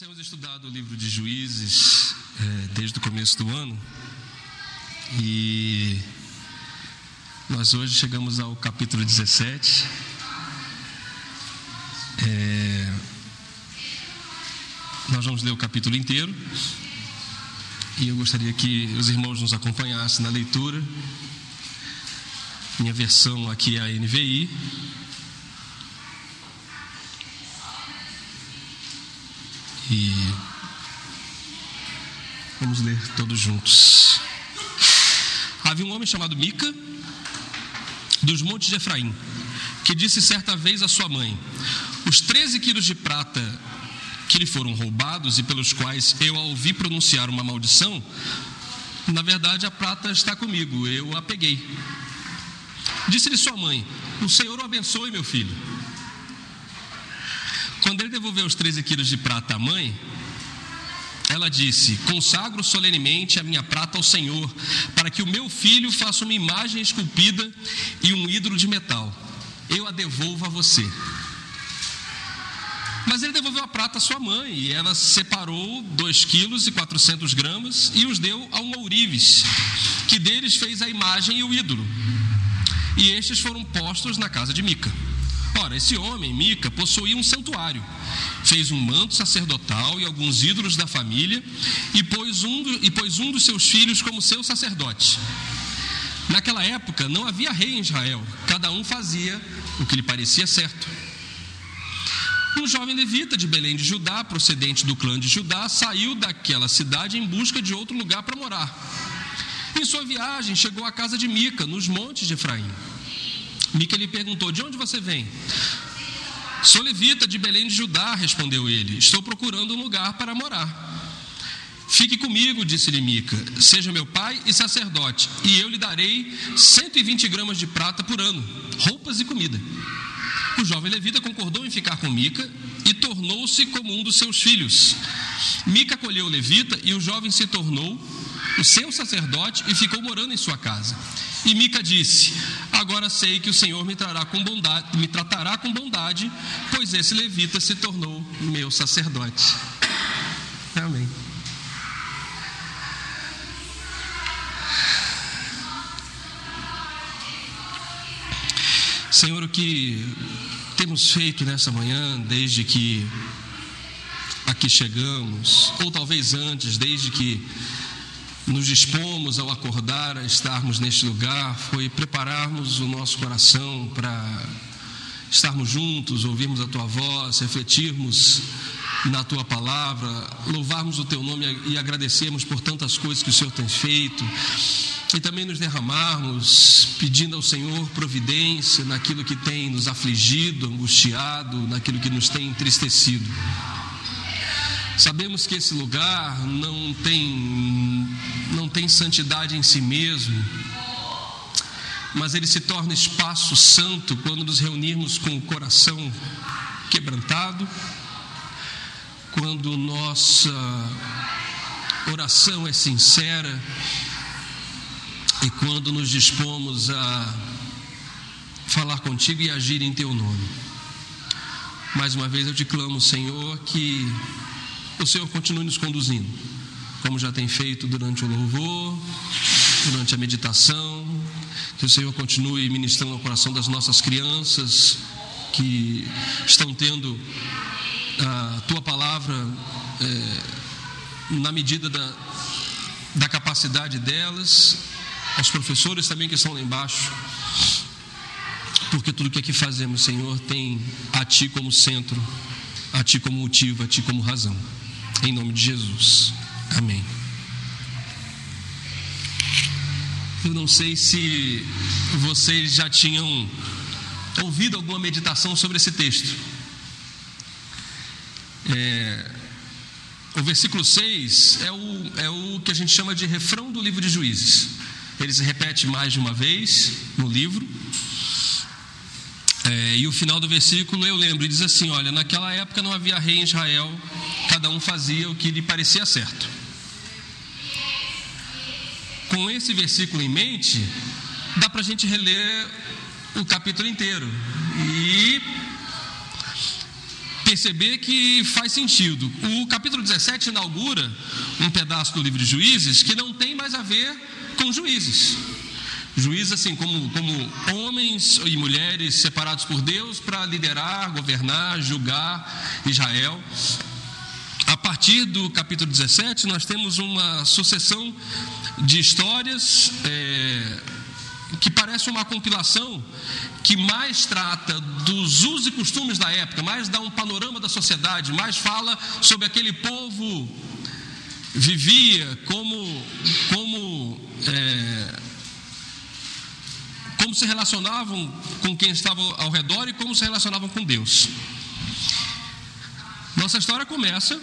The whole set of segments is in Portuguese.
temos estudado o livro de Juízes é, desde o começo do ano e nós hoje chegamos ao capítulo 17. É, nós vamos ler o capítulo inteiro e eu gostaria que os irmãos nos acompanhassem na leitura. Minha versão aqui é a NVI. E vamos ler todos juntos. Havia um homem chamado Mica, dos montes de Efraim, que disse certa vez à sua mãe: Os 13 quilos de prata que lhe foram roubados e pelos quais eu a ouvi pronunciar uma maldição, na verdade a prata está comigo, eu a peguei. Disse-lhe sua mãe: O Senhor o abençoe, meu filho. Quando ele devolveu os 13 quilos de prata à mãe, ela disse: Consagro solenemente a minha prata ao Senhor, para que o meu filho faça uma imagem esculpida e um ídolo de metal. Eu a devolvo a você. Mas ele devolveu a prata à sua mãe, e ela separou 2 quilos e 400 gramas e os deu a um ourives, que deles fez a imagem e o ídolo. E estes foram postos na casa de Mica. Ora, esse homem, Mica, possuía um santuário. Fez um manto sacerdotal e alguns ídolos da família e pôs um, do, e pôs um dos seus filhos como seu sacerdote. Naquela época não havia rei em Israel, cada um fazia o que lhe parecia certo. Um jovem levita de Belém de Judá, procedente do clã de Judá, saiu daquela cidade em busca de outro lugar para morar. Em sua viagem, chegou à casa de Mica, nos montes de Efraim. Mica lhe perguntou: De onde você vem? Sou levita de Belém de Judá, respondeu ele. Estou procurando um lugar para morar. Fique comigo, disse-lhe Mica, seja meu pai e sacerdote, e eu lhe darei 120 gramas de prata por ano, roupas e comida. O jovem levita concordou em ficar com Mica e tornou-se como um dos seus filhos. Mica acolheu o levita e o jovem se tornou o seu sacerdote e ficou morando em sua casa. E Mica disse: Agora sei que o Senhor me, trará com bondade, me tratará com bondade, pois esse levita se tornou meu sacerdote. Amém. Senhor, o que temos feito nessa manhã, desde que aqui chegamos, ou talvez antes, desde que nos dispomos ao acordar a estarmos neste lugar, foi prepararmos o nosso coração para estarmos juntos, ouvirmos a tua voz, refletirmos na tua palavra, louvarmos o teu nome e agradecermos por tantas coisas que o Senhor tem feito e também nos derramarmos pedindo ao Senhor providência naquilo que tem nos afligido, angustiado, naquilo que nos tem entristecido. Sabemos que esse lugar não tem não tem santidade em si mesmo, mas ele se torna espaço santo quando nos reunirmos com o coração quebrantado, quando nossa oração é sincera e quando nos dispomos a falar contigo e agir em teu nome. Mais uma vez eu te clamo, Senhor, que o Senhor continue nos conduzindo, como já tem feito durante o louvor, durante a meditação, que o Senhor continue ministrando ao coração das nossas crianças que estão tendo a tua palavra é, na medida da, da capacidade delas aos professores também que estão lá embaixo, porque tudo que aqui fazemos, Senhor, tem a Ti como centro, a Ti como motivo, a Ti como razão. Em nome de Jesus. Amém. Eu não sei se vocês já tinham ouvido alguma meditação sobre esse texto. É, o versículo 6 é o, é o que a gente chama de refrão do livro de Juízes. Ele se repete mais de uma vez no livro. É, e o final do versículo eu lembro, diz assim: Olha, naquela época não havia rei em Israel, cada um fazia o que lhe parecia certo. Com esse versículo em mente, dá para a gente reler o capítulo inteiro e perceber que faz sentido. O capítulo 17 inaugura um pedaço do livro de Juízes que não tem mais a ver com juízes. Juízes, assim, como, como homens e mulheres separados por Deus para liderar, governar, julgar Israel. Partir do capítulo 17, nós temos uma sucessão de histórias é, que parece uma compilação que mais trata dos usos e costumes da época, mais dá um panorama da sociedade, mais fala sobre aquele povo vivia, como, como, é, como se relacionavam com quem estava ao redor e como se relacionavam com Deus. Nossa história começa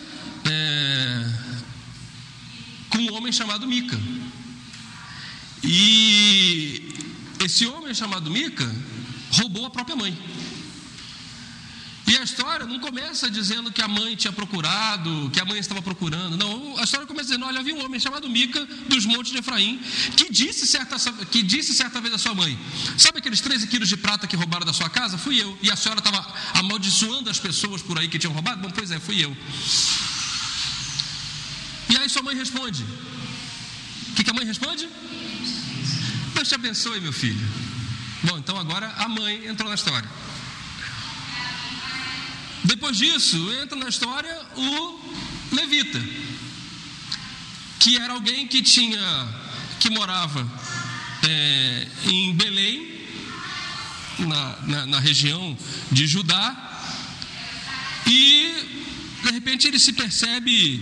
é, com um homem chamado Mica. E esse homem chamado Mica roubou a própria mãe. E a história não começa dizendo que a mãe tinha procurado, que a mãe estava procurando. Não, a história começa dizendo: olha, havia um homem chamado Mica dos montes de Efraim que disse certa, que disse certa vez à sua mãe: Sabe aqueles 13 quilos de prata que roubaram da sua casa? Fui eu. E a senhora estava amaldiçoando as pessoas por aí que tinham roubado? Bom, pois é, fui eu. Aí sua mãe responde: O que, que a mãe responde? Deus te abençoe, meu filho. Bom, então agora a mãe entrou na história. Depois disso, entra na história o levita, que era alguém que tinha, que morava é, em Belém, na, na, na região de Judá, e de repente ele se percebe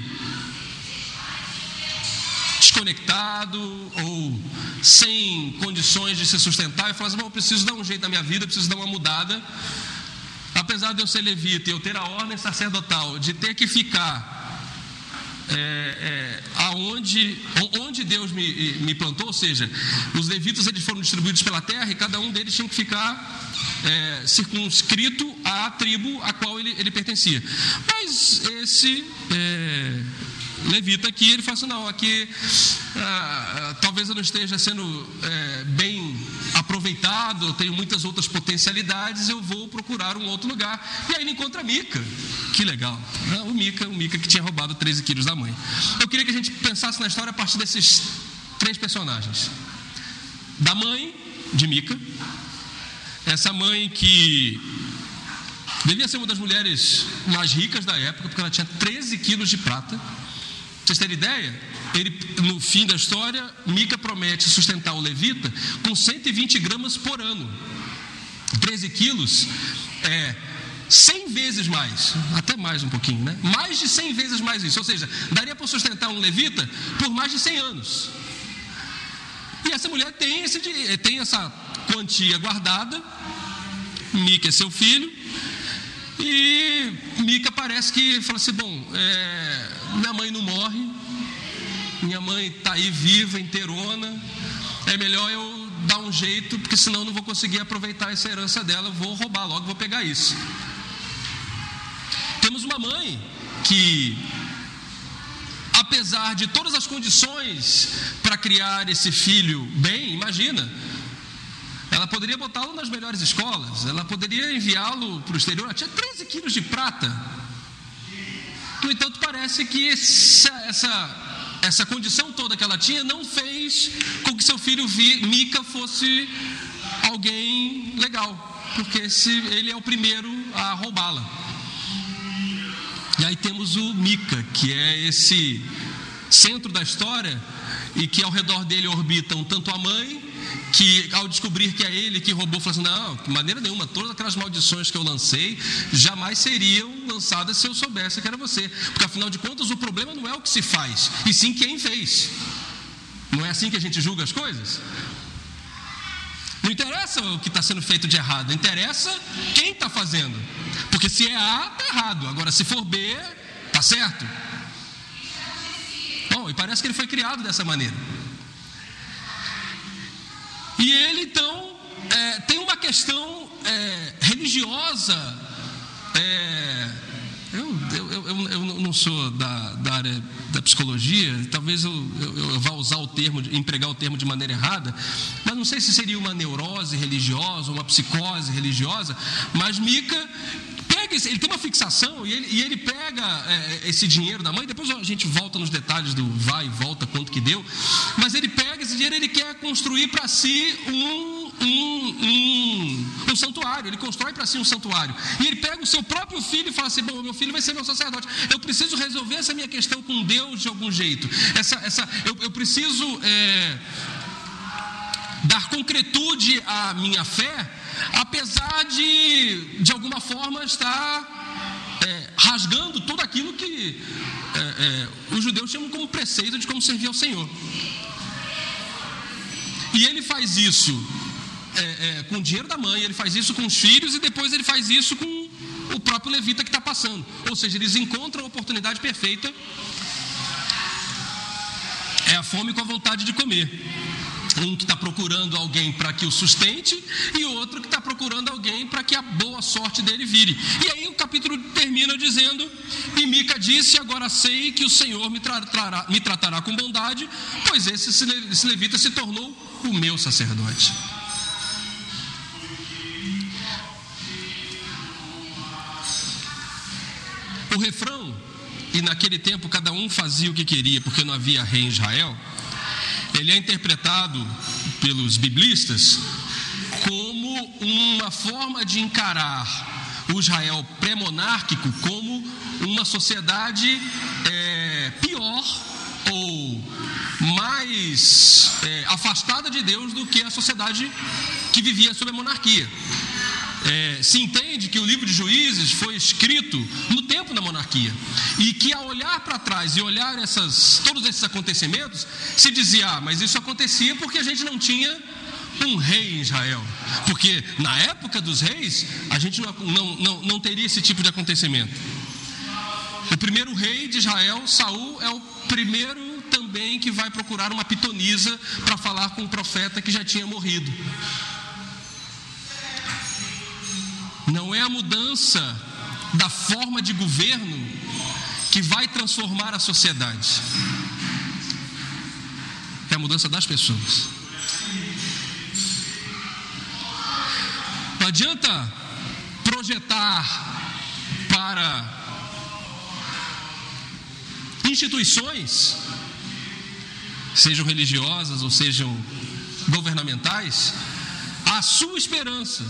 desconectado ou sem condições de se sustentar e fala assim: Bom, eu preciso dar um jeito na minha vida, preciso dar uma mudada apesar de eu ser levita e eu ter a ordem sacerdotal de ter que ficar é, é, aonde, onde Deus me, me, plantou, ou seja, os levitas eles foram distribuídos pela terra e cada um deles tinha que ficar é, circunscrito à tribo a qual ele, ele pertencia. Mas esse é, levita aqui, ele fala assim, não, aqui ah, talvez eu não esteja sendo é, bem aproveitado, eu tenho muitas outras potencialidades, eu vou procurar um outro lugar. E aí ele encontra Mica. Que legal. Né? O Mica, o Mica que tinha roubado 13 quilos da mãe. Eu queria que a gente pensasse na história a partir desses três personagens. Da mãe de Mica, essa mãe que devia ser uma das mulheres mais ricas da época, porque ela tinha 13 quilos de prata. Vocês terem ideia? Ele, no fim da história, Mica promete sustentar o levita com 120 gramas por ano. 13 quilos é 100 vezes mais, até mais um pouquinho, né? Mais de 100 vezes mais isso. Ou seja, daria para sustentar um levita por mais de 100 anos. E essa mulher tem, esse, tem essa quantia guardada. Mica é seu filho. E Mica parece que fala assim: bom, é, minha mãe não morre, minha mãe está aí viva, inteirona, é melhor eu dar um jeito, porque senão eu não vou conseguir aproveitar essa herança dela, vou roubar logo, vou pegar isso. Temos uma mãe que, apesar de todas as condições para criar esse filho bem, imagina, ela poderia botá-lo nas melhores escolas, ela poderia enviá-lo para o exterior, ela tinha 13 quilos de prata. No entanto, parece que essa, essa essa condição toda que ela tinha não fez com que seu filho Mica fosse alguém legal, porque se ele é o primeiro a roubá-la. E aí temos o Mica, que é esse centro da história e que ao redor dele orbitam tanto a mãe que ao descobrir que é ele que roubou, falou assim: não, de maneira nenhuma, todas aquelas maldições que eu lancei jamais seriam lançadas se eu soubesse que era você. Porque afinal de contas, o problema não é o que se faz, e sim quem fez. Não é assim que a gente julga as coisas? Não interessa o que está sendo feito de errado, interessa quem está fazendo. Porque se é A, está errado. Agora, se for B, está certo. Bom, e parece que ele foi criado dessa maneira. E ele então é, tem uma questão é, religiosa. É, eu, eu, eu, eu, não sou da, da, área da psicologia, talvez eu, eu, vá usar o termo, empregar o termo de maneira errada, mas não sei se seria uma neurose religiosa, uma psicose religiosa, mas Mica pega pega, ele tem uma fixação e ele, e ele pega é, esse dinheiro da mãe, depois a gente volta nos detalhes do vai e volta, quanto que deu, mas ele pega esse dinheiro ele quer construir para si um, um, um, um santuário, ele constrói para si um santuário. E ele pega o seu próprio filho e fala assim: Bom, meu filho vai ser meu sacerdote, eu preciso resolver essa minha questão com Deus de algum jeito, essa, essa, eu, eu preciso. É, dar concretude à minha fé, apesar de, de alguma forma, estar é, rasgando tudo aquilo que é, é, os judeus chamam como preceito de como servir ao Senhor. E ele faz isso é, é, com o dinheiro da mãe, ele faz isso com os filhos e depois ele faz isso com o próprio levita que está passando. Ou seja, eles encontram a oportunidade perfeita. É a fome com a vontade de comer. Um que está procurando alguém para que o sustente e outro que está procurando alguém para que a boa sorte dele vire. E aí o capítulo termina dizendo: E Mica disse: Agora sei que o Senhor me, tratará, me tratará com bondade, pois esse, esse levita se tornou o meu sacerdote. O refrão, e naquele tempo cada um fazia o que queria, porque não havia rei em Israel ele é interpretado pelos biblistas como uma forma de encarar o Israel pré-monárquico como uma sociedade é, pior ou mais é, afastada de Deus do que a sociedade que vivia sob a monarquia. É, se entende que o livro de Juízes foi escrito no tempo da monarquia e que ao olhar para trás e olhar essas, todos esses acontecimentos, se dizia: ah, mas isso acontecia porque a gente não tinha um rei em Israel, porque na época dos reis a gente não, não, não, não teria esse tipo de acontecimento. O primeiro rei de Israel, Saul, é o primeiro também que vai procurar uma pitonisa para falar com o profeta que já tinha morrido. Não é a mudança da forma de governo que vai transformar a sociedade. É a mudança das pessoas. Não adianta projetar para instituições, sejam religiosas ou sejam governamentais, a sua esperança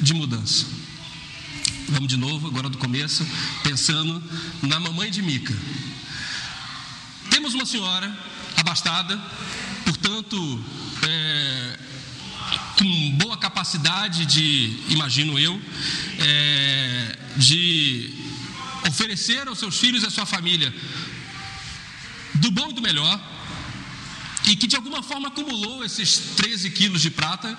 de mudança. Vamos de novo, agora do começo, pensando na mamãe de Mica. Temos uma senhora abastada, portanto, é, com boa capacidade de, imagino eu, é, de oferecer aos seus filhos e à sua família do bom e do melhor, e que de alguma forma acumulou esses 13 quilos de prata,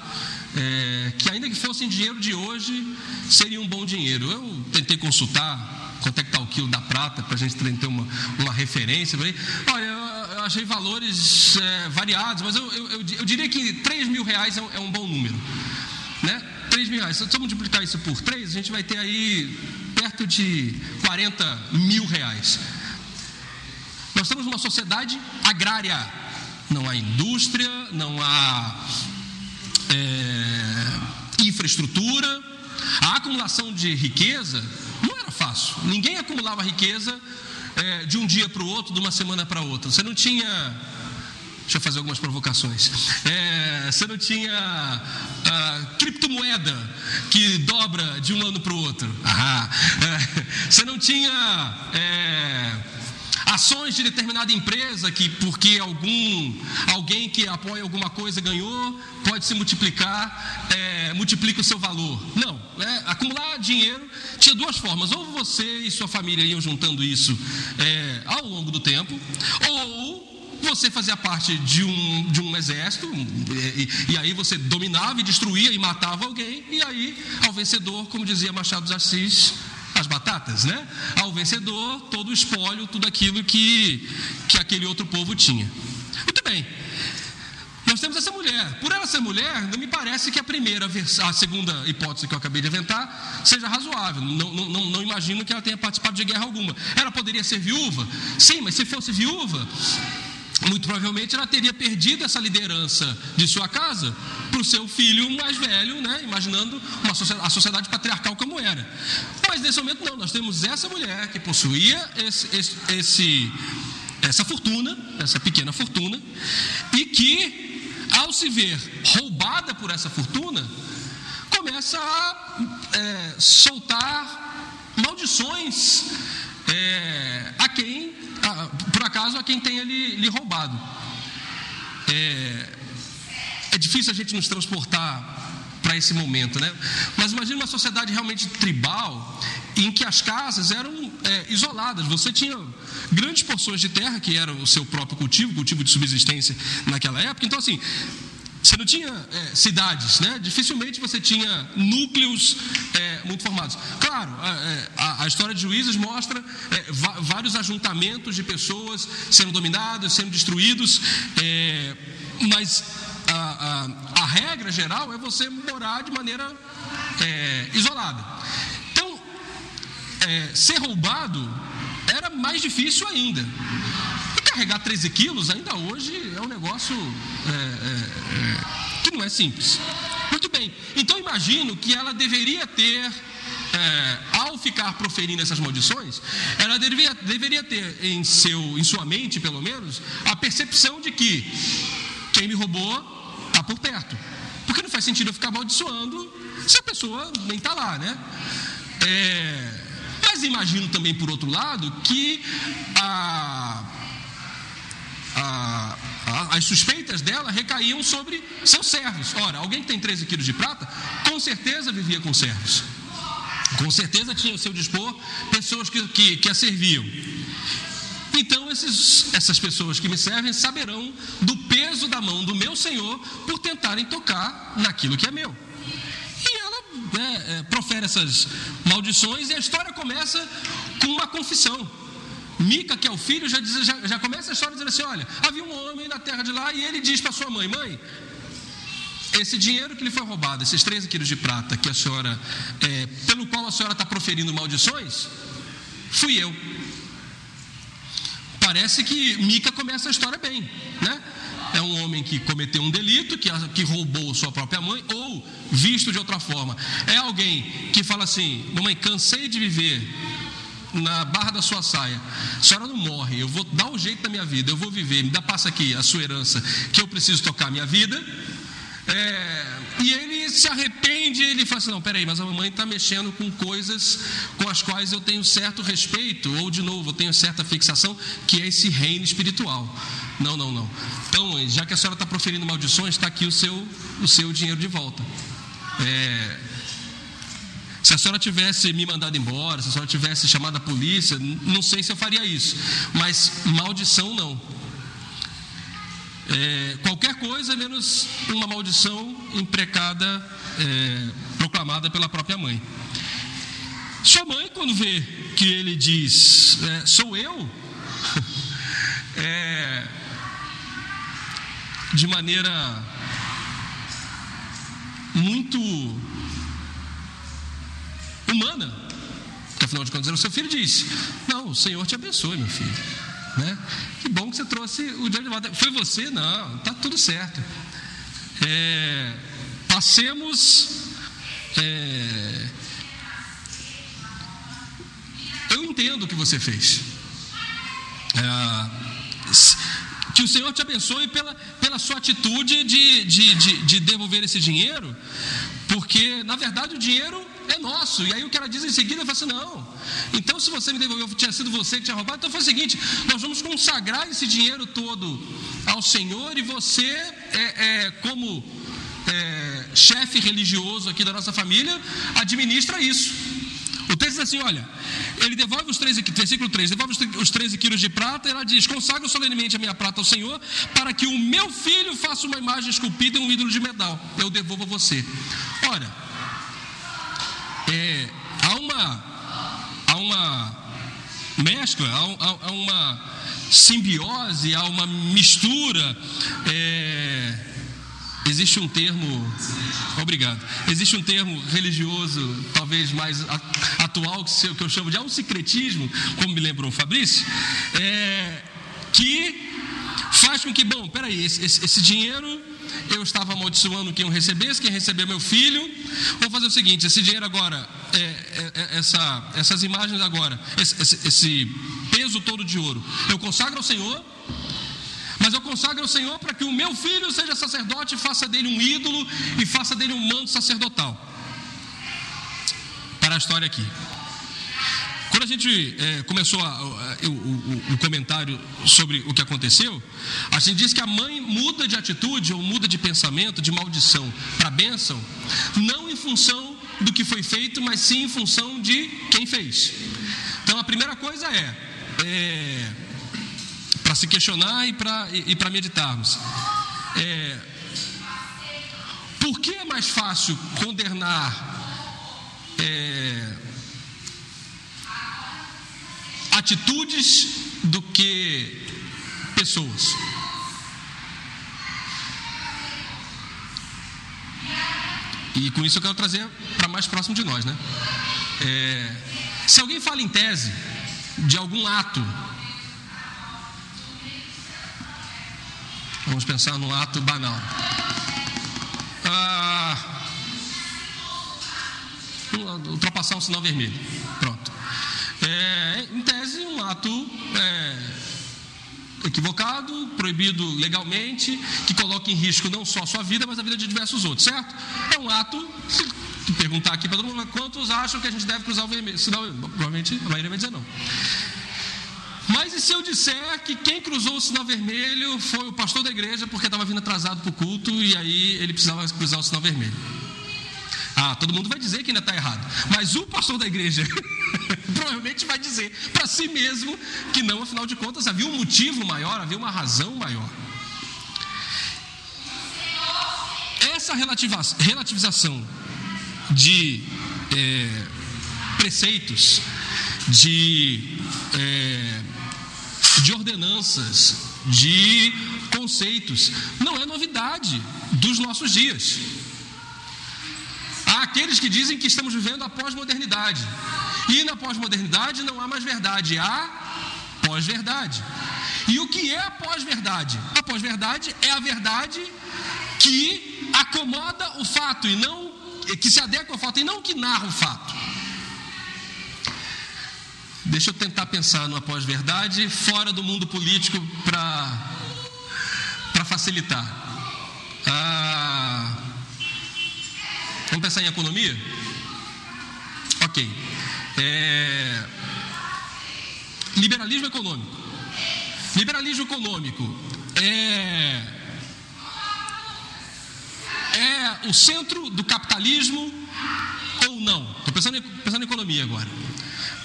é, que ainda que fossem dinheiro de hoje, seria um bom dinheiro. Eu tentei consultar quanto é que está o quilo da prata, para a gente ter uma, uma referência. Olha, eu, eu achei valores é, variados, mas eu, eu, eu, diria que 3 mil reais é um, é um bom número. Né? 3 mil reais. Se eu multiplicar isso por 3, a gente vai ter aí perto de 40 mil reais. Nós estamos numa sociedade agrária não há indústria, não há é, infraestrutura. A acumulação de riqueza não era fácil. Ninguém acumulava riqueza é, de um dia para o outro, de uma semana para outra. Você não tinha. Deixa eu fazer algumas provocações. É, você não tinha criptomoeda que dobra de um ano para o outro. Ah, você não tinha é, ações de determinada empresa que porque algum alguém que apoia alguma coisa ganhou pode se multiplicar é, multiplica o seu valor. Não é, acumular dinheiro tinha duas formas. Ou você e sua família iam juntando isso é, ao longo do tempo ou você fazia parte de um, de um exército, e, e, aí você dominava e destruía e matava alguém, e aí, ao vencedor, como dizia Machado de Assis, as batatas, né? Ao vencedor, todo o espólio, tudo aquilo que, que aquele outro povo tinha. Muito bem. Nós temos essa mulher. Por ela ser mulher, não me parece que a primeira, a segunda hipótese que eu acabei de inventar, seja razoável. Não, não, não imagino que ela tenha participado de guerra alguma. Ela poderia ser viúva? Sim, mas se fosse viúva, muito provavelmente ela teria perdido essa liderança de sua casa para o seu filho mais velho, né? imaginando uma sociedade, a sociedade patriarcal como era. Mas nesse momento não, nós temos essa mulher que possuía esse, esse, esse, essa fortuna, essa pequena fortuna, e que, ao se ver roubada por essa fortuna, começa a é, soltar maldições é, a quem por acaso, a quem tenha lhe, lhe roubado. É, é difícil a gente nos transportar para esse momento, né? Mas imagine uma sociedade realmente tribal em que as casas eram é, isoladas. Você tinha grandes porções de terra que era o seu próprio cultivo, cultivo de subsistência naquela época. Então, assim, você não tinha é, cidades, né? dificilmente você tinha núcleos é, muito formados. Claro, é, a, a, história de juízes mostra é, vários ajuntamentos de pessoas sendo dominados, sendo destruídos, é, mas a, a, a, regra geral é você morar de maneira é, isolada. Então, ser roubado era mais difícil ainda carregar 13 quilos ainda hoje é um negócio é, é, é, que não é simples. Muito bem, então imagino que ela deveria ter, é, ao ficar proferindo essas maldições, ela deveria, deveria ter em, seu, em sua mente, pelo menos, a percepção de que quem me roubou está por perto. Porque não faz sentido eu ficar amaldiçoando se a pessoa nem está lá, né? É, mas imagino também, por outro lado, que a a, a, as suspeitas dela recaíam sobre seus servos. Ora, alguém que tem 13 quilos de prata, com certeza vivia com servos. Com certeza tinha ao seu dispor pessoas que, que, que a serviam. Então, esses, essas pessoas que me servem saberão do peso da mão do meu Senhor por tentarem tocar naquilo que é meu. E ela é, é, profere essas maldições e a história começa com uma confissão. Mica, que é o filho, já, diz, já, já começa a história dizendo assim: olha, havia um homem na terra de lá e ele diz para sua mãe: mãe, esse dinheiro que lhe foi roubado, esses 13 quilos de prata que a senhora, é, pelo qual a senhora está proferindo maldições, fui eu. Parece que Mica começa a história bem, né? É um homem que cometeu um delito, que, que roubou sua própria mãe, ou, visto de outra forma, é alguém que fala assim: mamãe, cansei de viver na barra da sua saia. A senhora não morre, eu vou dar um jeito na minha vida, eu vou viver, me dá, passa aqui a sua herança, que eu preciso tocar a minha vida. É, e ele se arrepende, ele fala assim: não, peraí, mas a mamãe está mexendo com coisas com as quais eu tenho certo respeito, ou de novo, eu tenho certa fixação, que é esse reino espiritual. Não, não, não. Então, já que a senhora está proferindo maldições, está aqui o seu, o seu dinheiro de volta. É, se a senhora tivesse me mandado embora, se a senhora tivesse chamado a polícia, não sei se eu faria isso, mas maldição não. É, qualquer coisa menos uma maldição imprecada, é, proclamada pela própria mãe. Sua mãe, quando vê que ele diz, é, sou eu, é, de maneira muito humana. Porque afinal de contas, o seu filho disse: Não, o Senhor te abençoe, meu filho. Né? Que bom que você trouxe o dia de volta. Foi você? Não, está tudo certo. É, passemos. É, eu entendo o que você fez. É, que o Senhor te abençoe pela, pela sua atitude de, de, de, de devolver esse dinheiro, porque na verdade o dinheiro é nosso. E aí o que ela diz em seguida, ela fala assim: não. Então, se você me devolveu, tinha sido você que tinha roubado, então foi o seguinte: nós vamos consagrar esse dinheiro todo ao Senhor e você, é, é como é, chefe religioso aqui da nossa família, administra isso. O texto diz assim: olha, ele devolve os 13, versículo 3, devolve os 13 quilos de prata, e ela diz: consagro solenemente a minha prata ao Senhor, para que o meu filho faça uma imagem esculpida e um ídolo de metal. Eu devolvo a você. Ora, é, há uma há uma mescla, há, há uma simbiose, há uma mistura. É, existe um termo, obrigado, existe um termo religioso, talvez mais atual, que eu chamo de secretismo, como me lembrou o Fabrício, é, que faz com que, bom, peraí, esse, esse, esse dinheiro eu estava amaldiçoando quem eu recebesse, quem recebeu meu filho. Vou fazer o seguinte: esse dinheiro agora, é, é, é, essa, essas imagens agora, esse, esse, esse peso todo de ouro, eu consagro ao Senhor. Mas eu consagro ao Senhor para que o meu filho seja sacerdote faça dele um ídolo e faça dele um manto sacerdotal. Para a história aqui. Quando a gente é, começou a, a, o, o, o, comentário sobre o que aconteceu, a gente disse que a mãe muda de atitude ou muda de pensamento, de maldição para bênção, não em função do que foi feito, mas sim em função de quem fez. Então a primeira coisa é, é para se questionar e para e, e meditarmos. É, por que é mais fácil condenar é, atitudes do que pessoas. E com isso eu quero trazer para mais próximo de nós, né? É, se alguém fala em tese de algum ato, vamos pensar num ato banal. Ah, ultrapassar um sinal vermelho. Pronto é, em tese, um ato é, equivocado, proibido legalmente, que coloca em risco não só a sua vida, mas a vida de diversos outros, certo? É um ato, perguntar aqui para todo mundo, quantos acham que a gente deve cruzar o vermelho? Provavelmente a maioria vai dizer não. Mas e se eu disser que quem cruzou o sinal vermelho foi o pastor da igreja porque estava vindo atrasado para o culto e aí ele precisava cruzar o sinal vermelho? Ah, todo mundo vai dizer que ainda está errado. Mas o pastor da igreja provavelmente vai dizer para si mesmo que não, afinal de contas, havia um motivo maior, havia uma razão maior. Essa relativização de é, preceitos, de, é, de ordenanças, de conceitos, não é novidade dos nossos dias. Há aqueles que dizem que estamos vivendo a pós-modernidade. E na pós-modernidade não há mais verdade, há pós-verdade. E o que é a pós-verdade? A pós-verdade é a verdade que acomoda o fato e não que se adequa ao fato e não que narra o fato. Deixa eu tentar pensar numa pós-verdade fora do mundo político para facilitar. Ah, vamos pensar em economia? Ok. É... Liberalismo econômico. Liberalismo econômico é... é o centro do capitalismo ou não? Estou pensando, pensando em economia agora.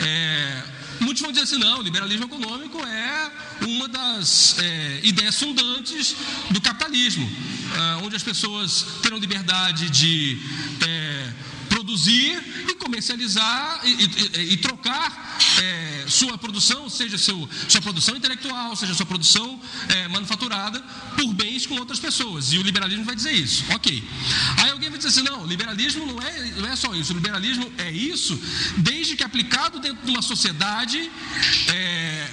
É... Muitos vão dizer assim: não, o liberalismo econômico é uma das é, ideias fundantes do capitalismo, é, onde as pessoas terão liberdade de produzir e comercializar e, e, e trocar é, sua produção, seja seu, sua produção intelectual, seja sua produção é, manufaturada, por bens com outras pessoas. E o liberalismo vai dizer isso. Ok. Aí alguém vai dizer assim: não, liberalismo não é, não é só isso. O liberalismo é isso desde que aplicado dentro de uma sociedade é,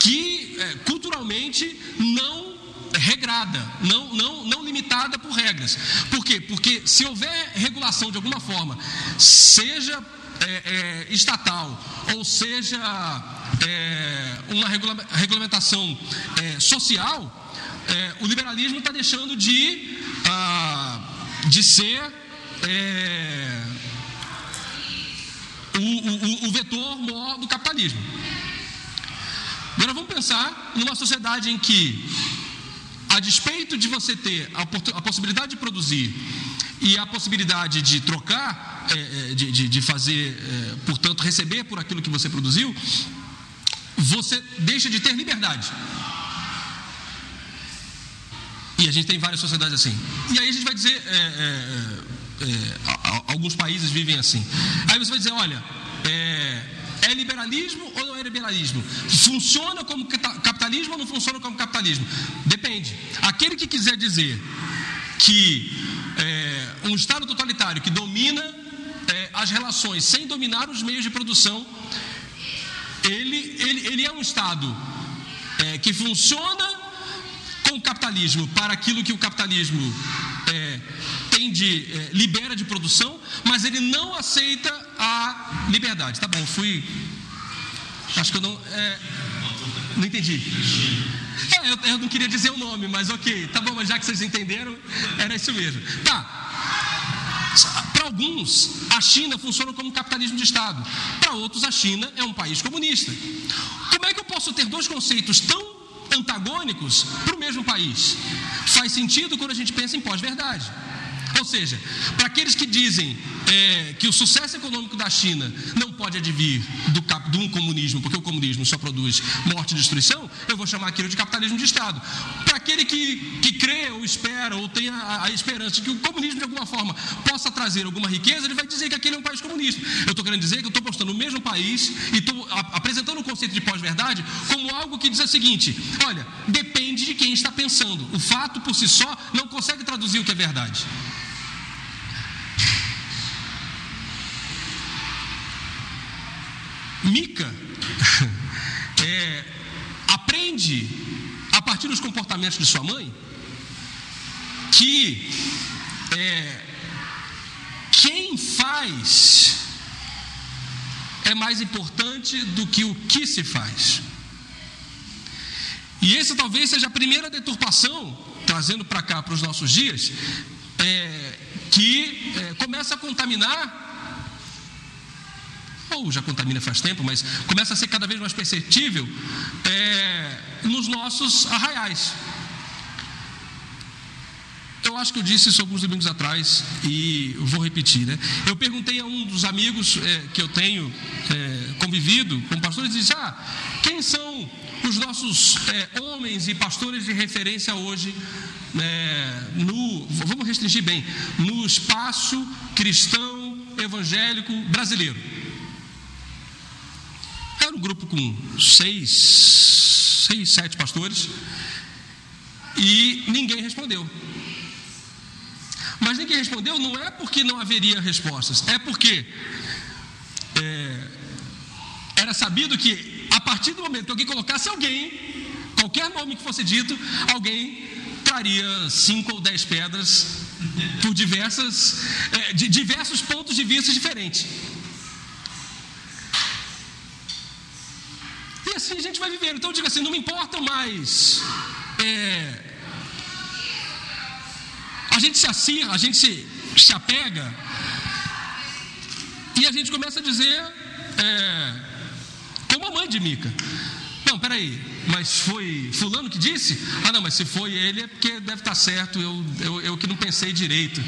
que é, culturalmente não regrada, não, não, não limitada por regras. Por quê? Porque se houver regulação de alguma forma, seja é, é, estatal, ou seja é, uma regula regulamentação é, social, é, o liberalismo está deixando de, ah, de ser é, o, o, o vetor maior do capitalismo. Agora vamos pensar numa sociedade em que a despeito de você ter a, possibilidade de produzir e a possibilidade de trocar, é, é, de, de, de, fazer, é, portanto, receber por aquilo que você produziu, você deixa de ter liberdade. E a gente tem várias sociedades assim. E aí a gente vai dizer, é, é, é alguns países vivem assim. Aí você vai dizer, olha, é liberalismo ou não é liberalismo? Funciona como capitalismo ou não funciona como capitalismo? Depende. Aquele que quiser dizer que é, um Estado totalitário que domina é, as relações sem dominar os meios de produção, ele, ele, ele é um Estado é, que funciona o capitalismo para aquilo que o capitalismo tem de, libera de produção, mas ele não aceita a liberdade. Tá bom, fui. Acho que eu não. Não entendi. É, eu, eu, não queria dizer o nome, mas ok. Tá bom, mas já que vocês entenderam, era isso mesmo. Tá. Para alguns, a China funciona como capitalismo de Estado. Para outros, a China é um país comunista. Como é que eu posso ter dois conceitos tão antagônicos para o mesmo país? Faz sentido quando a gente pensa em pós-verdade. Ou seja, para aqueles que dizem é, que o sucesso econômico da China não pode advir do, de um comunismo, porque o comunismo só produz morte e destruição, eu vou chamar aquilo de capitalismo de Estado. Para aquele que, que crê ou espera ou tem a, a, esperança de que o comunismo de alguma forma possa trazer alguma riqueza, ele vai dizer que aquele é um país comunista. Eu estou querendo dizer que eu estou postando o mesmo país e estou apresentando o conceito de pós-verdade como algo que diz o seguinte: olha, depende de quem está pensando. O fato por si só não consegue traduzir o que é verdade. Mica é, aprende a partir dos comportamentos de sua mãe que é, quem faz é mais importante do que o que se faz. E essa talvez seja a primeira deturpação, trazendo para cá, para os nossos dias, é, que é, começa a contaminar ou já contamina faz tempo, mas começa a ser cada vez mais perceptível é, nos nossos arraiais. Eu acho que eu disse isso alguns domingos atrás e vou repetir, né? Eu perguntei a um dos amigos é, que eu tenho é, convivido com pastores e disse: Ah, quem são os nossos é, homens e pastores de referência hoje é, no, vamos restringir bem, no espaço cristão evangélico brasileiro? Era um grupo com seis, seis, sete pastores e ninguém respondeu. Mas ninguém respondeu não é porque não haveria respostas, é porque é, era sabido que a partir do momento que alguém colocasse alguém, qualquer nome que fosse dito, alguém traria cinco ou dez pedras por diversas, é, de diversos pontos de vista diferentes. Assim a gente vai vivendo. Então diga assim: não me importa mais. É, a gente se acirra, a gente se, se apega. E a gente começa a dizer, é, como a mãe de Mica. Não, peraí, mas foi fulano que disse? Ah, não, mas se foi ele é porque deve estar certo, eu, eu, eu que não pensei direito.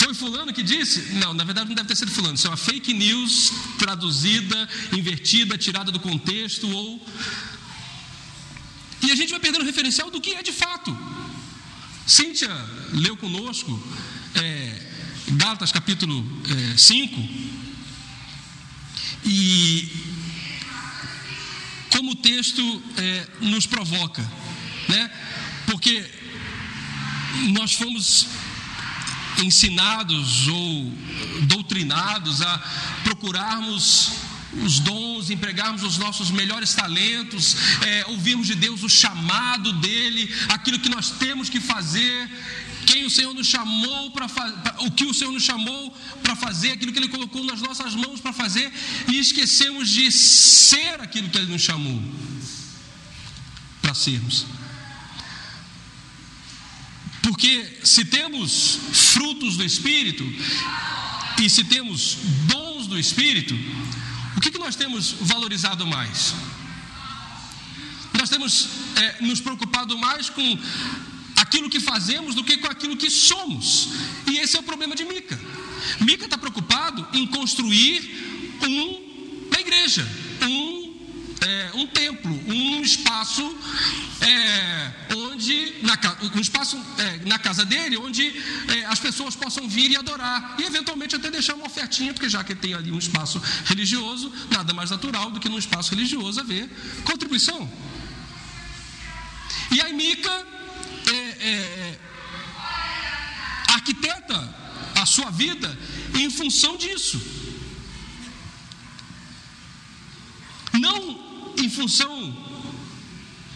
Foi fulano que disse? Não, na verdade não deve ter sido fulano. Isso é uma fake news traduzida, invertida, tirada do contexto ou e a gente vai perdendo o referencial do que é de fato. Cíntia leu conosco é, Gálatas capítulo é, 5 e como o texto é, nos provoca, né? Porque nós fomos ensinados ou doutrinados a procurarmos os dons, empregarmos os nossos melhores talentos, é, ouvirmos de Deus o chamado dele, aquilo que nós temos que fazer, quem o Senhor nos chamou para o que o Senhor nos chamou para fazer, aquilo que Ele colocou nas nossas mãos para fazer, e esquecemos de ser aquilo que Ele nos chamou para sermos. Porque se temos frutos do Espírito e se temos dons do Espírito, o que, que nós temos valorizado mais? Nós temos é, nos preocupado mais com aquilo que fazemos do que com aquilo que somos. E esse é o problema de Mica. Mica está preocupado em construir um, uma igreja, um é, um templo, um espaço é, onde na, um espaço é, na casa dele, onde é, as pessoas possam vir e adorar e eventualmente até deixar uma ofertinha, porque já que tem ali um espaço religioso, nada mais natural do que num espaço religioso haver contribuição. E a Mica é, é, arquiteta a sua vida em função disso. Não em função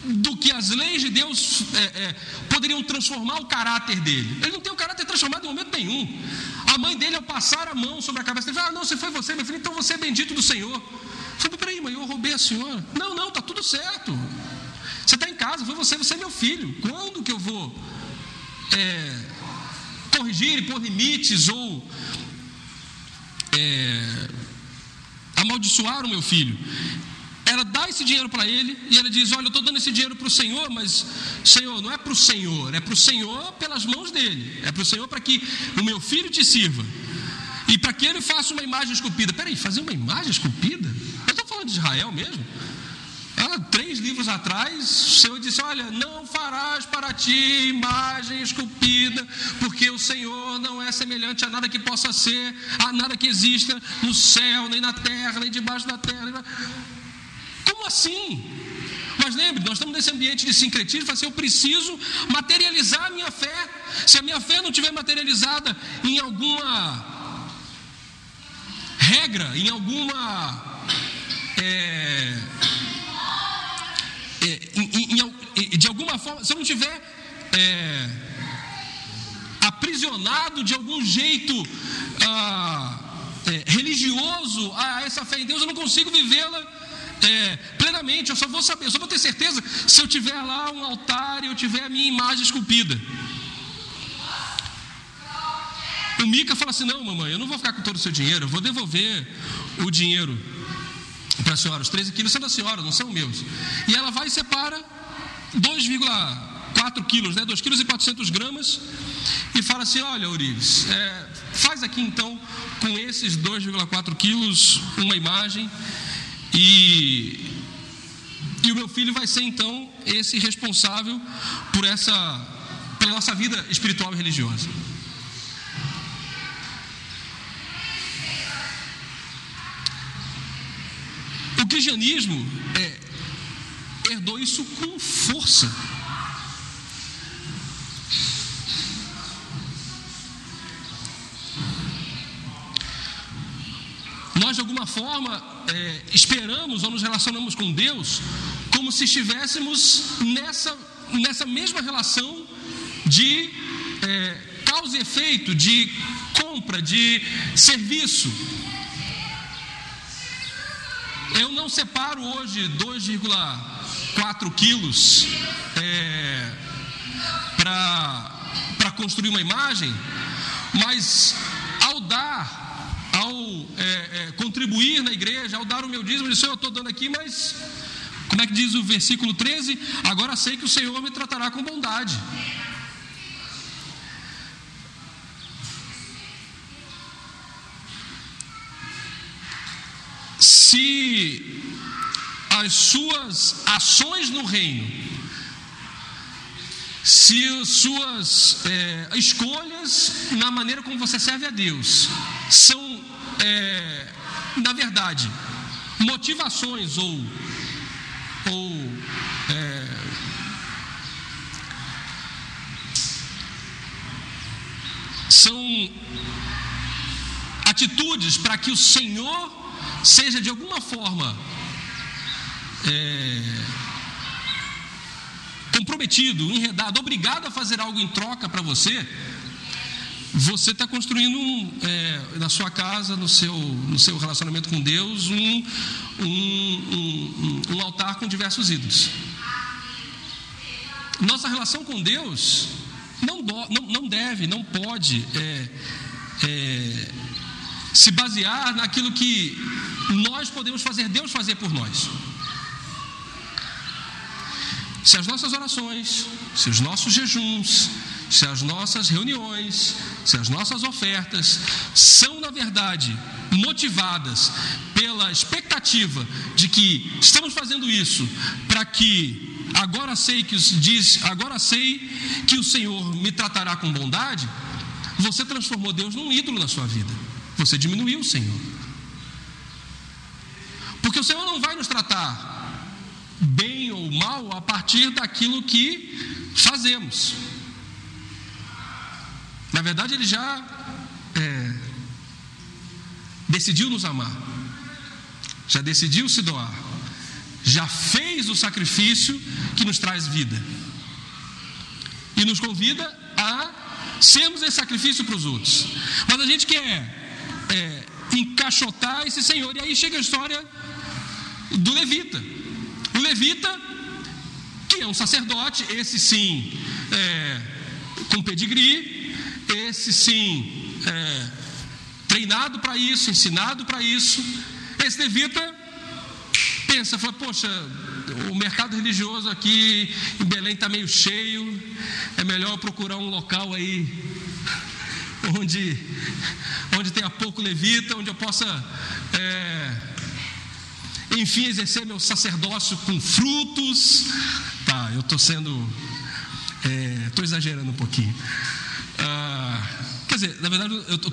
do que as leis de Deus é, é, poderiam transformar o caráter dele. Ele não tem o caráter transformado em momento nenhum. A mãe dele, ao passar a mão sobre a cabeça dele, fala: Ah, não, se foi você, meu filho, então você é bendito do Senhor. Falei: Peraí, mãe, eu roubei a senhora. Não, não, está tudo certo. Você está em casa, foi você, você é meu filho. Quando que eu vou é, corrigir e pôr limites ou é, amaldiçoar o meu filho? Ela dá esse dinheiro para ele e ela diz: Olha, eu estou dando esse dinheiro para o Senhor, mas, Senhor, não é para o Senhor, é para o Senhor pelas mãos dele, é para o Senhor para que o meu filho te sirva e para que ele faça uma imagem esculpida. Peraí, fazer uma imagem esculpida? Eu estou falando de Israel mesmo? Ah, três livros atrás, o Senhor disse: Olha, não farás para ti imagem esculpida, porque o Senhor não é semelhante a nada que possa ser, a nada que exista no céu, nem na terra, nem debaixo da terra. Assim? Mas lembre, nós estamos nesse ambiente de sincretismo, assim, eu preciso materializar a minha fé. Se a minha fé não estiver materializada em alguma regra, em alguma. É, é, em, em, de alguma forma, se eu não estiver é, aprisionado de algum jeito ah, é, religioso a essa fé em Deus, eu não consigo vivê-la é, plenamente, eu só vou saber, eu só vou ter certeza se eu tiver lá um altar e eu tiver a minha imagem esculpida. O Mica fala assim: não, mamãe, eu não vou ficar com todo o seu dinheiro, eu vou devolver o dinheiro para a senhora. Os 13 quilos são da senhora, não são meus. E ela vai e separa 2,4 quilos, né? 2 quilos e 400 gramas, e fala assim: olha, Urives, é, faz aqui então com esses 2,4 quilos uma imagem e, e o meu filho vai ser então esse responsável por essa, pela nossa vida espiritual e religiosa. O cristianismo é, herdou isso com força. nós de forma é, esperamos ou nos relacionamos com Deus como se estivéssemos nessa, nessa mesma relação de é, causa e efeito, de compra, de serviço. Eu não separo hoje 2,4 quilos é, para construir uma imagem, mas ao dar ao é, é, contribuir na igreja, ao dar o meu dízimo, disse, eu estou dando aqui, mas como é que diz o versículo 13? Agora sei que o Senhor me tratará com bondade. Se as suas ações no reino, se as suas é, escolhas na maneira como você serve a Deus são é, na verdade, motivações ou, ou é, são atitudes para que o Senhor seja de alguma forma é, comprometido, enredado, obrigado a fazer algo em troca para você você está construindo um, é, na sua casa, no seu, no seu relacionamento com Deus, um, um, um altar com diversos ídolos. Nossa relação com Deus não, do, não, não deve, não pode é, é, se basear naquilo que nós podemos fazer Deus fazer por nós. Se as nossas orações, se os nossos jejuns, se as nossas reuniões, se as nossas ofertas são, na verdade, motivadas pela expectativa de que estamos fazendo isso para que agora sei que diz, agora sei que o Senhor me tratará com bondade, você transformou Deus num ídolo na sua vida. Você diminuiu o Senhor. Porque o Senhor não vai nos tratar bem ou mal a partir daquilo que fazemos. Na verdade, ele já é, decidiu nos amar, já decidiu se doar, já fez o sacrifício que nos traz vida. E nos convida a sermos esse sacrifício para os outros. Mas a gente quer é, encaixotar esse Senhor. E aí chega a história do levita. O levita, que é um sacerdote, esse sim, é, com pedigree, esse sim, é, treinado para isso, ensinado para isso. Esse levita pensa, fala, poxa, o mercado religioso aqui em Belém está meio cheio, é melhor procurar um local aí onde, onde tenha pouco levita, onde eu possa, é, enfim, exercer meu sacerdócio com frutos. Tá, eu estou sendo, estou é, exagerando um pouquinho. Dizer, na verdade, eu estou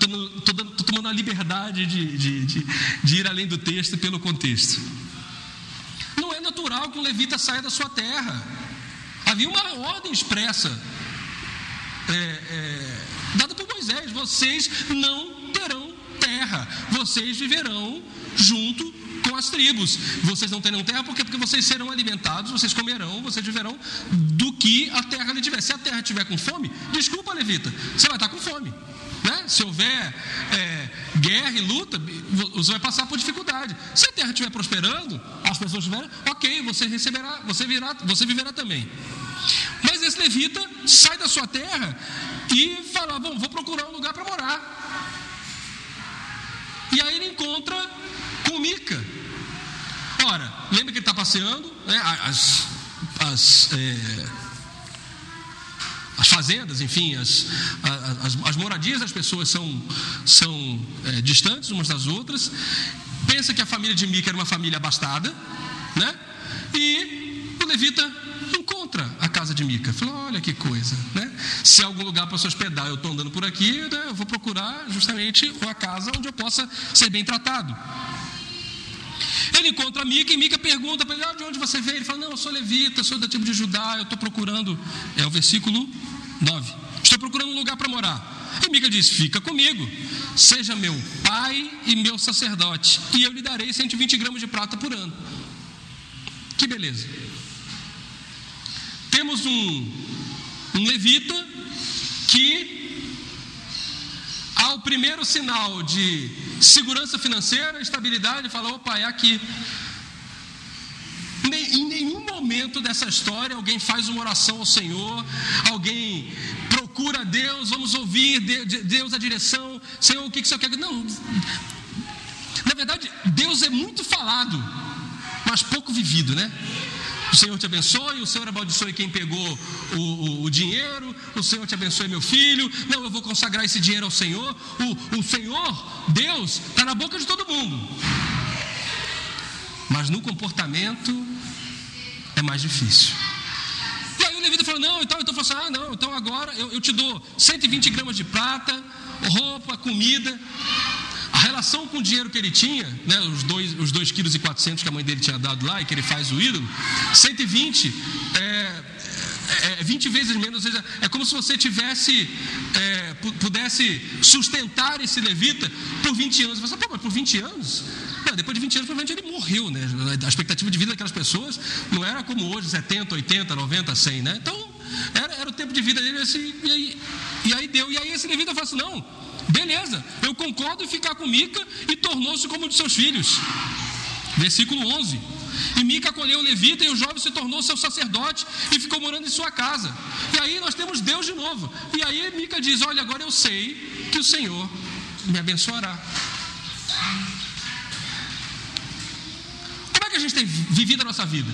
tomando a liberdade de, de, de, de ir além do texto pelo contexto natural que um levita saia da sua terra. Havia uma ordem expressa é, é, dada por Moisés: vocês não terão terra, vocês viverão junto com as tribos. Vocês não terão terra porque, porque vocês serão alimentados, vocês comerão, vocês viverão do que a terra lhe tiver. Se a terra estiver com fome, desculpa, levita, você vai estar com fome. Né? Se houver é, guerra e luta, você vai passar por dificuldade. Se a terra estiver prosperando, as pessoas estiverem, ok, você receberá, você, virá, você viverá também. Mas esse levita sai da sua terra e fala: Bom, vou procurar um lugar para morar. E aí ele encontra com Mica. Ora, lembra que ele está passeando, né, as, as é, as fazendas, enfim, as, as, as, moradias das pessoas são, são é, distantes umas das outras. Pensa que a família de Mica era uma família abastada, né? E o levita encontra a casa de Mica. Fala, olha que coisa, né? Se há algum lugar para se hospedar, eu estou andando por aqui, né? eu vou procurar justamente uma casa onde eu possa ser bem tratado. Ele encontra Mica e Mica pergunta para ele: ah, de onde você veio? Ele fala: Não, eu sou levita, sou da tribo de Judá, eu estou procurando. É o versículo 9. Estou procurando um lugar para morar. E Mica diz: Fica comigo, seja meu pai e meu sacerdote, e eu lhe darei 120 gramas de prata por ano. Que beleza. Temos um, um levita que, ao primeiro sinal de segurança financeira, estabilidade, fala: opa, é aqui. Em nenhum momento dessa história alguém faz uma oração ao Senhor, alguém procura Deus, vamos ouvir Deus a direção, Senhor, o que, que o Senhor quer? Não, na verdade, Deus é muito falado, mas pouco vivido, né? O Senhor te abençoe, o Senhor amaldiçoe quem pegou o, o, o, dinheiro, o Senhor te abençoe meu filho. Não, eu vou consagrar esse dinheiro ao Senhor. O, o Senhor, Deus, está na boca de todo mundo. Mas no comportamento é mais difícil. E aí o levita falou: Não, então, então falou assim: Ah, não, então agora eu, eu te dou 120 gramas de prata, roupa, comida relação com o dinheiro que ele tinha, né, os 2 os dois quilos 400 que a mãe dele tinha dado lá e que ele faz o ídolo, 120 é, é, é 20 vezes menos, ou seja, é como se você tivesse, é, pudesse sustentar esse levita por 20 anos. Você fala, pô, mas por 20 anos? Não, depois de 20 anos, provavelmente ele morreu, né? A expectativa de vida daquelas pessoas não era como hoje, 70, 80, 90, 100, né? Então, era, era o tempo de vida dele assim, e aí, e aí deu. E aí esse levita fala assim: não, Beleza, eu concordo em ficar com Mica e tornou-se como um de seus filhos. Versículo 11. E Mica acolheu o levita e o jovem se tornou seu sacerdote e ficou morando em sua casa. E aí nós temos Deus de novo. E aí Mica diz: Olha, agora eu sei que o Senhor me abençoará. Como é que a gente tem vivido a nossa vida?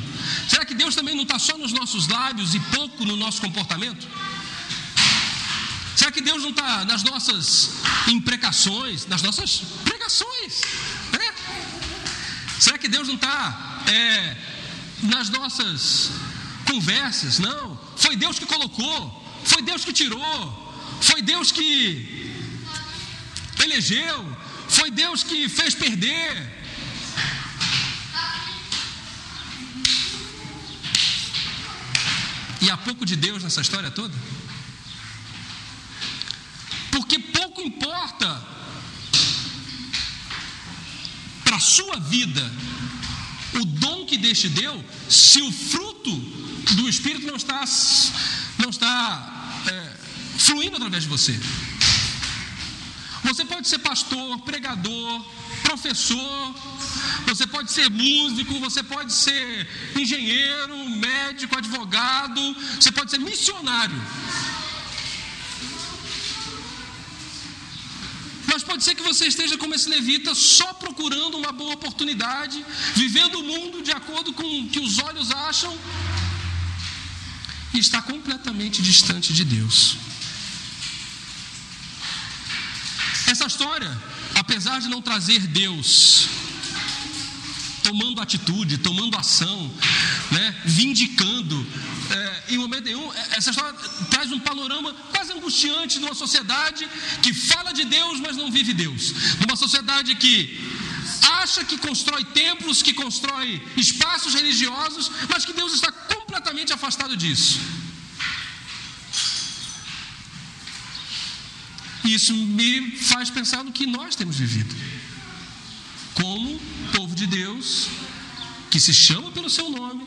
Será que Deus também não está só nos nossos lábios e pouco no nosso comportamento? Será que Deus não está nas nossas imprecações, nas nossas pregações? Né? Será que Deus não está é, nas nossas conversas? Não. Foi Deus que colocou, foi Deus que tirou, foi Deus que elegeu, foi Deus que fez perder. E há pouco de Deus nessa história toda? Porque pouco importa para a sua vida o dom que deste deu, se o fruto do Espírito não está, não está é, fluindo através de você. Você pode ser pastor, pregador, professor, você pode ser músico, você pode ser engenheiro, médico, advogado, você pode ser missionário. Pode ser que você esteja como esse levita, só procurando uma boa oportunidade, vivendo o mundo de acordo com o que os olhos acham, e está completamente distante de Deus. Essa história, apesar de não trazer Deus tomando atitude, tomando ação, né, vindicando, é, em momento nenhum, essa história traz um panorama quase angustiante de uma sociedade que fala de Deus, mas não vive Deus, de uma sociedade que acha que constrói templos, que constrói espaços religiosos, mas que Deus está completamente afastado disso. Isso me faz pensar no que nós temos vivido. Como povo de Deus, que se chama pelo seu nome,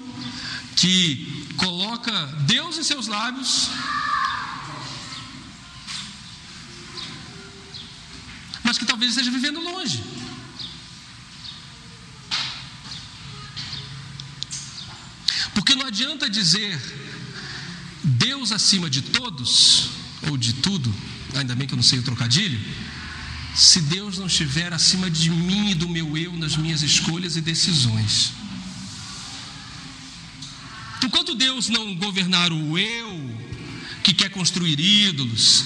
que coloca Deus em seus lábios, mas que talvez esteja vivendo longe. Porque não adianta dizer Deus acima de todos, ou de tudo, ainda bem que eu não sei o trocadilho, se Deus não estiver acima de mim e do meu eu nas minhas escolhas e decisões. Enquanto Deus não governar o eu, que quer construir ídolos,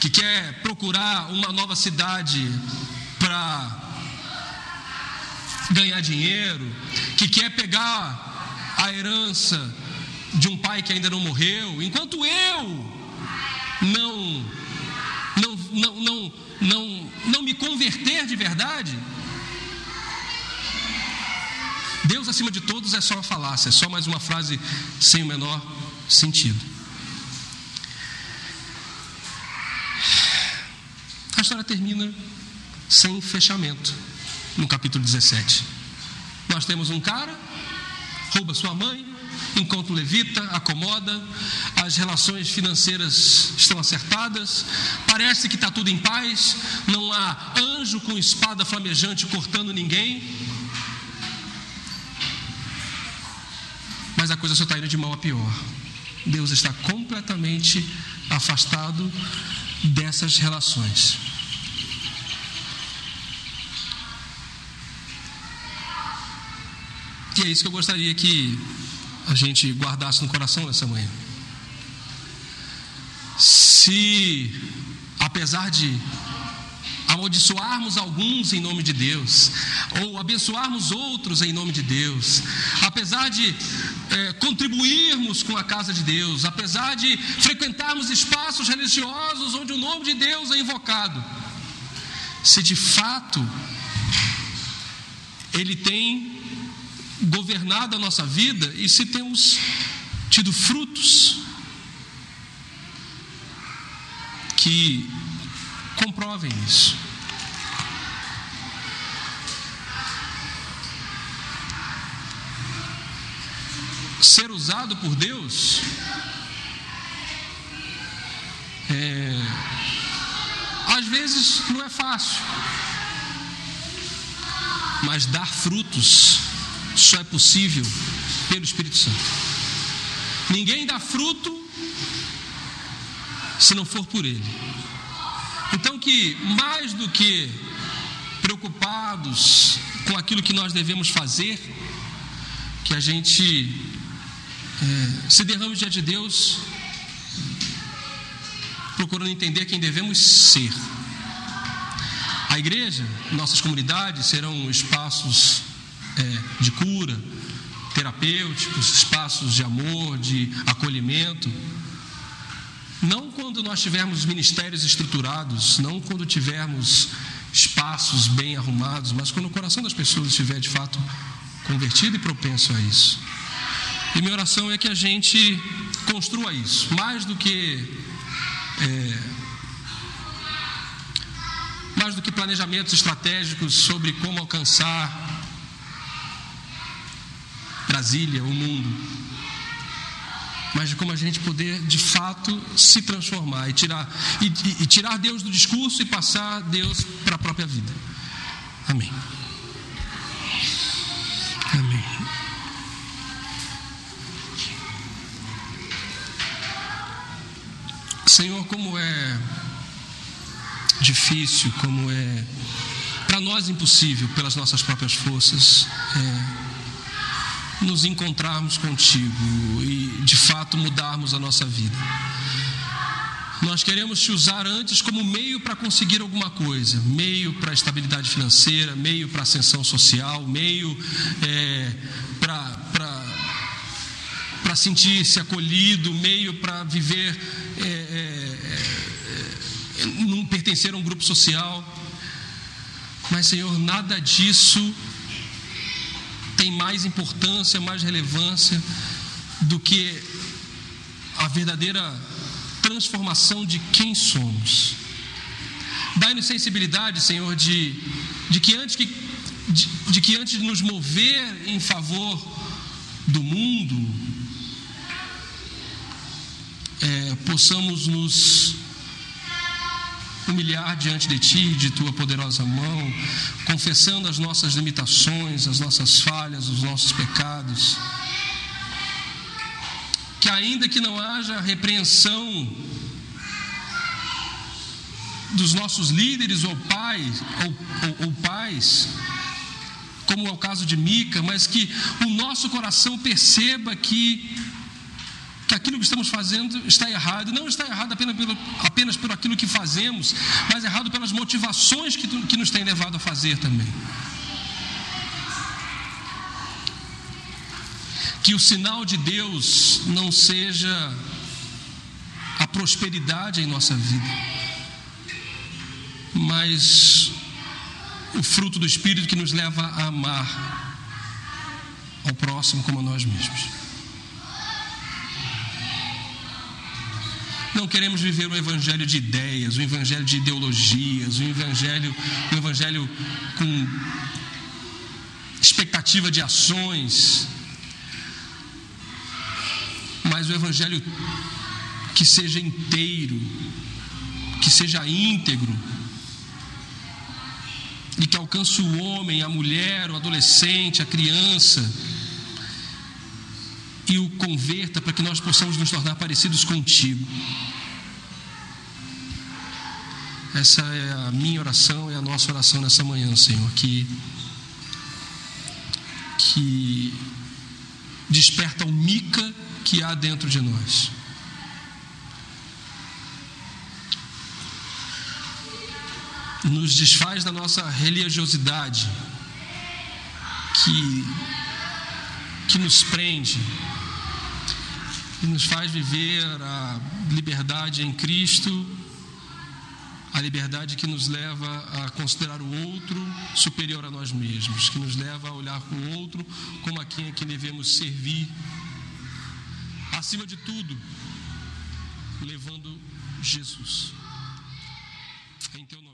que quer procurar uma nova cidade para ganhar dinheiro, que quer pegar a herança de um pai que ainda não morreu, enquanto eu não não, não, não, não, não me converter de verdade, Deus acima de todos é só uma falácia, é só mais uma frase sem o menor sentido. A história termina sem fechamento, no capítulo 17. Nós temos um cara, rouba sua mãe, encontra o levita, acomoda, as relações financeiras estão acertadas, parece que está tudo em paz, não há anjo com espada flamejante cortando ninguém. Mas a coisa só está indo de mal a pior. Deus está completamente afastado dessas relações. E é isso que eu gostaria que a gente guardasse no coração nessa manhã. Se, apesar de amaldiçoarmos alguns em nome de Deus, ou abençoarmos outros em nome de Deus, apesar de é, contribuirmos com a casa de Deus, apesar de frequentarmos espaços religiosos onde o nome de Deus é invocado, se de fato Ele tem governado a nossa vida e se temos tido frutos que comprovem isso. Ser usado por Deus é, às vezes não é fácil, mas dar frutos só é possível pelo Espírito Santo. Ninguém dá fruto se não for por Ele. Então, que mais do que preocupados com aquilo que nós devemos fazer, que a gente é, se derrame diante de Deus, procurando entender quem devemos ser. A igreja, nossas comunidades serão espaços é, de cura, terapêuticos, espaços de amor, de acolhimento. Não quando nós tivermos ministérios estruturados, não quando tivermos espaços bem arrumados, mas quando o coração das pessoas estiver de fato convertido e propenso a isso. E minha oração é que a gente construa isso, mais do que é, mais do que planejamentos estratégicos sobre como alcançar Brasília, o mundo, mas de como a gente poder de fato se transformar e tirar, e, e, tirar Deus do discurso e passar Deus para a própria vida. Amém. Amém. Senhor, como é difícil, como é para nós impossível pelas nossas próprias forças. É, nos encontrarmos contigo e de fato mudarmos a nossa vida. Nós queremos te usar antes como meio para conseguir alguma coisa, meio para estabilidade financeira, meio para ascensão social, meio é, para sentir-se acolhido, meio para viver, é, é, é, não pertencer a um grupo social. Mas, Senhor, nada disso tem mais importância, mais relevância do que a verdadeira transformação de quem somos. Dai-nos sensibilidade, Senhor, de, de, que antes que, de, de que antes de nos mover em favor do mundo, é, possamos nos humilhar diante de Ti, de Tua poderosa mão, confessando as nossas limitações, as nossas falhas, os nossos pecados. Que ainda que não haja repreensão dos nossos líderes ou pais, ou, ou, ou pais, como é o caso de Mica, mas que o nosso coração perceba que que aquilo que estamos fazendo está errado. Não está errado apenas, pelo, apenas por aquilo que fazemos, mas errado pelas motivações que, que nos têm levado a fazer também. Que o sinal de Deus não seja a prosperidade em nossa vida, mas o fruto do Espírito que nos leva a amar ao próximo como a nós mesmos. Não queremos viver um evangelho de ideias, um evangelho de ideologias, um evangelho, um evangelho com expectativa de ações, mas o evangelho que seja inteiro, que seja íntegro, e que alcance o homem, a mulher, o adolescente, a criança, e o converta para que nós possamos nos tornar parecidos contigo. Essa é a minha oração, é a nossa oração nessa manhã, Senhor, que, que desperta o mica que há dentro de nós. Nos desfaz da nossa religiosidade, que, que nos prende, e nos faz viver a liberdade em Cristo, a liberdade que nos leva a considerar o outro superior a nós mesmos, que nos leva a olhar o outro como a quem é que devemos servir. Acima de tudo, levando Jesus. Em teu nome.